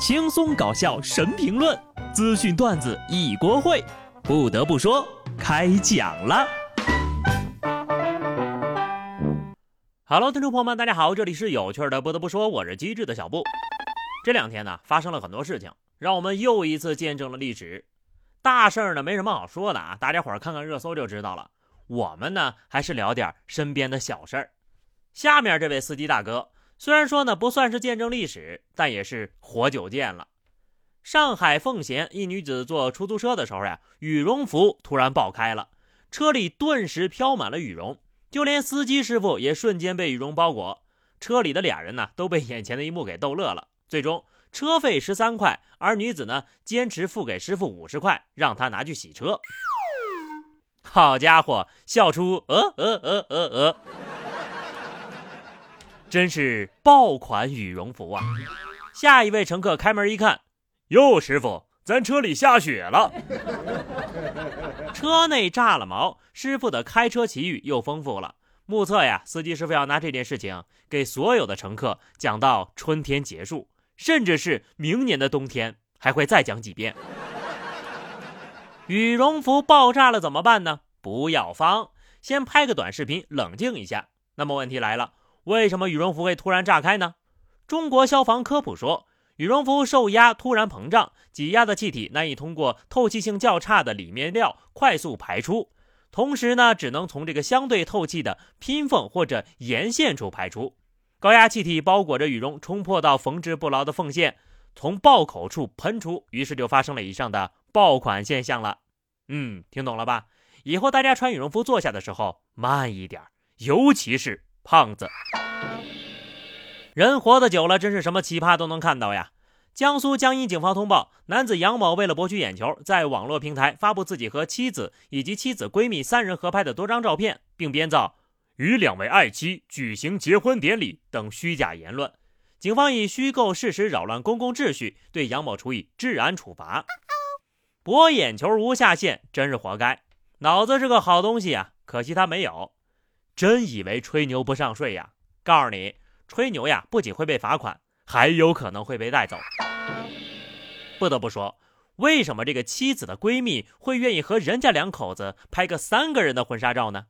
轻松搞笑神评论，资讯段子一锅烩。不得不说，开讲了。Hello，听众朋友们，大家好，这里是有趣的。不得不说，我是机智的小布。这两天呢，发生了很多事情，让我们又一次见证了历史。大事儿呢，没什么好说的啊，大家伙儿看看热搜就知道了。我们呢，还是聊点身边的小事儿。下面这位司机大哥，虽然说呢不算是见证历史，但也是活久见了。上海奉贤一女子坐出租车的时候呀，羽绒服突然爆开了，车里顿时飘满了羽绒，就连司机师傅也瞬间被羽绒包裹。车里的俩人呢，都被眼前的一幕给逗乐了。最终，车费十三块，而女子呢，坚持付给师傅五十块，让他拿去洗车。好家伙，笑出呃呃呃呃呃，真是爆款羽绒服啊！下一位乘客开门一看，哟，师傅，咱车里下雪了，车内炸了毛。师傅的开车奇遇又丰富了，目测呀，司机师傅要拿这件事情给所有的乘客讲到春天结束，甚至是明年的冬天，还会再讲几遍。羽绒服爆炸了怎么办呢？不要慌，先拍个短视频冷静一下。那么问题来了，为什么羽绒服会突然炸开呢？中国消防科普说，羽绒服受压突然膨胀，挤压的气体难以通过透气性较差的里面料快速排出，同时呢，只能从这个相对透气的拼缝或者沿线处排出。高压气体包裹着羽绒，冲破到缝制不牢的缝线，从爆口处喷出，于是就发生了以上的爆款现象了。嗯，听懂了吧？以后大家穿羽绒服坐下的时候慢一点，尤其是胖子。人活得久了，真是什么奇葩都能看到呀！江苏江阴警方通报，男子杨某为了博取眼球，在网络平台发布自己和妻子以及妻子闺蜜三人合拍的多张照片，并编造与两位爱妻举行结婚典礼等虚假言论。警方以虚构事实扰乱公共秩序，对杨某处以治安处罚。博眼球无下限，真是活该！脑子是个好东西啊，可惜他没有。真以为吹牛不上税呀？告诉你，吹牛呀，不仅会被罚款，还有可能会被带走。不得不说，为什么这个妻子的闺蜜会愿意和人家两口子拍个三个人的婚纱照呢？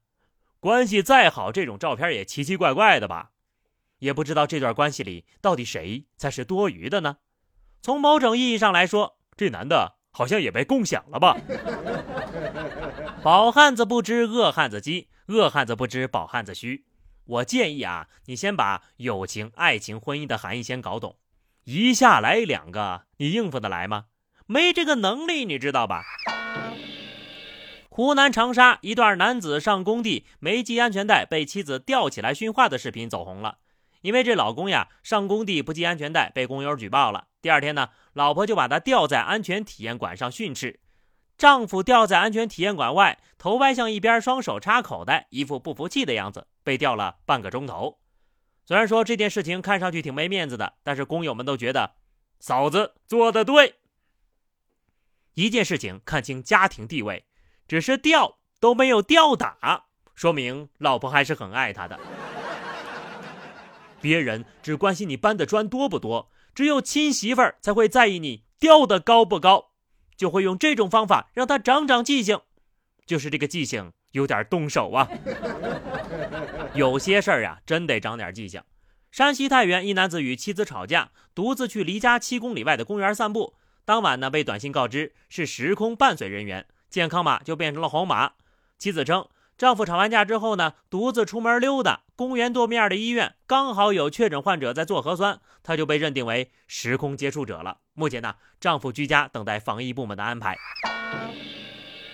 关系再好，这种照片也奇奇怪怪的吧？也不知道这段关系里到底谁才是多余的呢？从某种意义上来说，这男的。好像也被共享了吧？饱汉子不知饿汉子饥，饿汉子不知饱汉子虚。我建议啊，你先把友情、爱情、婚姻的含义先搞懂。一下来两个，你应付得来吗？没这个能力，你知道吧？湖南长沙一段男子上工地没系安全带，被妻子吊起来训话的视频走红了。因为这老公呀，上工地不系安全带，被工友举报了。第二天呢，老婆就把他吊在安全体验馆上训斥。丈夫吊在安全体验馆外，头歪向一边，双手插口袋，一副不服气的样子，被吊了半个钟头。虽然说这件事情看上去挺没面子的，但是工友们都觉得嫂子做的对。一件事情看清家庭地位，只是吊都没有吊打，说明老婆还是很爱他的。别人只关心你搬的砖多不多。只有亲媳妇儿才会在意你吊的高不高，就会用这种方法让他长长记性，就是这个记性有点动手啊。有些事儿呀，真得长点记性。山西太原一男子与妻子吵架，独自去离家七公里外的公园散步。当晚呢，被短信告知是时空伴随人员，健康码就变成了红码。妻子称。丈夫吵完架之后呢，独自出门溜达。公园对面的医院刚好有确诊患者在做核酸，他就被认定为时空接触者了。目前呢，丈夫居家等待防疫部门的安排。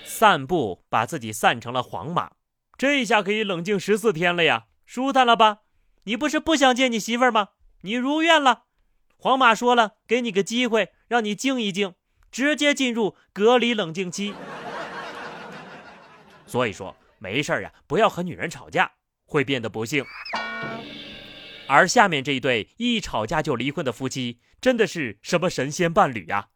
散步把自己散成了黄马，这一下可以冷静十四天了呀，舒坦了吧？你不是不想见你媳妇儿吗？你如愿了。黄马说了，给你个机会，让你静一静，直接进入隔离冷静期。所以说。没事儿呀，不要和女人吵架，会变得不幸。而下面这一对一吵架就离婚的夫妻，真的是什么神仙伴侣呀？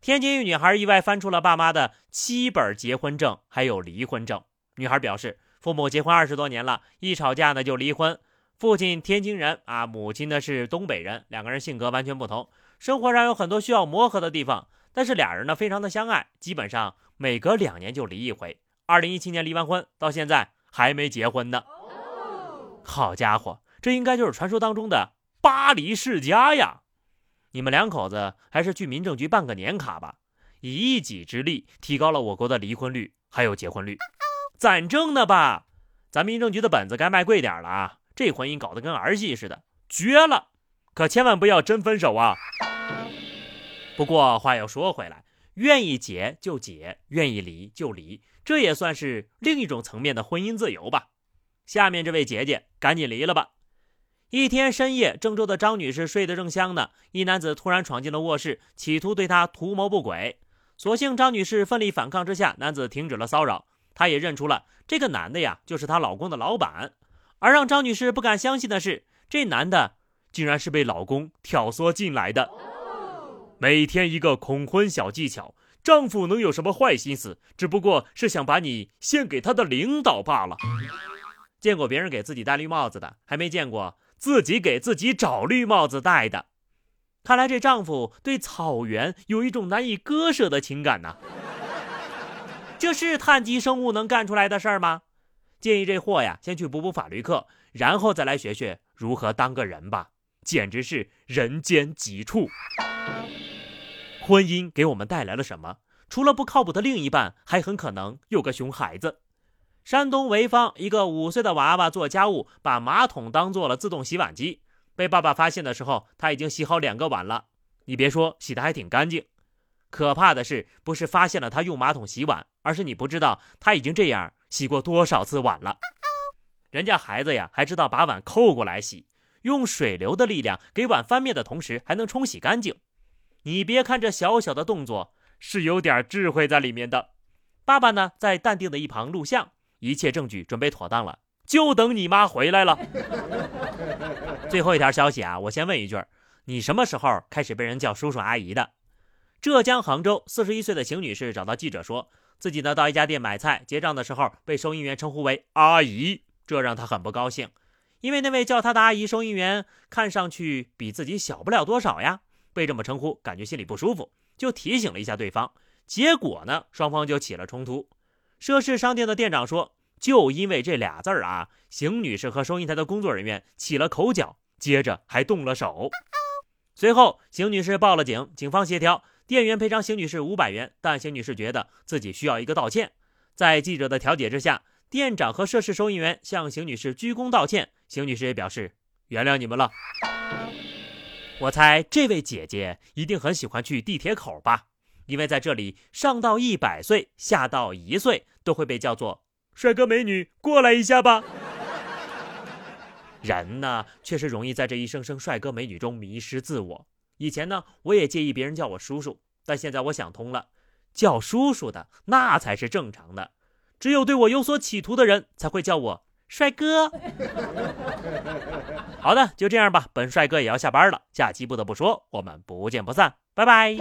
天津一女孩意外翻出了爸妈的七本结婚证，还有离婚证。女孩表示，父母结婚二十多年了，一吵架呢就离婚。父亲天津人啊，母亲呢是东北人，两个人性格完全不同。生活上有很多需要磨合的地方，但是俩人呢非常的相爱，基本上每隔两年就离一回。二零一七年离完婚，到现在还没结婚呢。好家伙，这应该就是传说当中的巴黎世家呀！你们两口子还是去民政局办个年卡吧，以一己之力提高了我国的离婚率还有结婚率，攒挣呢吧？咱民政局的本子该卖贵点了啊！这婚姻搞得跟儿戏似的，绝了！可千万不要真分手啊！不过话又说回来，愿意结就结，愿意离就离，这也算是另一种层面的婚姻自由吧。下面这位姐姐，赶紧离了吧！一天深夜，郑州的张女士睡得正香呢，一男子突然闯进了卧室，企图对她图谋不轨。所幸张女士奋力反抗之下，男子停止了骚扰。她也认出了这个男的呀，就是她老公的老板。而让张女士不敢相信的是，这男的竟然是被老公挑唆进来的。每天一个恐婚小技巧，丈夫能有什么坏心思？只不过是想把你献给他的领导罢了。见过别人给自己戴绿帽子的，还没见过自己给自己找绿帽子戴的。看来这丈夫对草原有一种难以割舍的情感呐。这是碳基生物能干出来的事儿吗？建议这货呀，先去补补法律课，然后再来学学如何当个人吧。简直是人间疾处。婚姻给我们带来了什么？除了不靠谱的另一半，还很可能有个熊孩子。山东潍坊一个五岁的娃娃做家务，把马桶当做了自动洗碗机。被爸爸发现的时候，他已经洗好两个碗了。你别说，洗的还挺干净。可怕的是，不是发现了他用马桶洗碗，而是你不知道他已经这样洗过多少次碗了。人家孩子呀，还知道把碗扣过来洗，用水流的力量给碗翻面的同时，还能冲洗干净。你别看这小小的动作是有点智慧在里面的。爸爸呢，在淡定的一旁录像，一切证据准备妥当了，就等你妈回来了。最后一条消息啊，我先问一句：你什么时候开始被人叫叔叔阿姨的？浙江杭州四十一岁的邢女士找到记者说，自己呢到一家店买菜，结账的时候被收银员称呼为阿姨，这让她很不高兴，因为那位叫她的阿姨收银员看上去比自己小不了多少呀。被这么称呼，感觉心里不舒服，就提醒了一下对方。结果呢，双方就起了冲突。涉事商店的店长说，就因为这俩字儿啊，邢女士和收银台的工作人员起了口角，接着还动了手。随后，邢女士报了警，警方协调，店员赔偿邢女士五百元，但邢女士觉得自己需要一个道歉。在记者的调解之下，店长和涉事收银员向邢女士鞠躬道歉，邢女士也表示原谅你们了。我猜这位姐姐一定很喜欢去地铁口吧，因为在这里上到一百岁，下到一岁都会被叫做帅哥美女，过来一下吧。人呢，确实容易在这一声声帅哥美女中迷失自我。以前呢，我也介意别人叫我叔叔，但现在我想通了，叫叔叔的那才是正常的，只有对我有所企图的人才会叫我。帅哥，好的，就这样吧。本帅哥也要下班了，下期不得不说，我们不见不散，拜拜。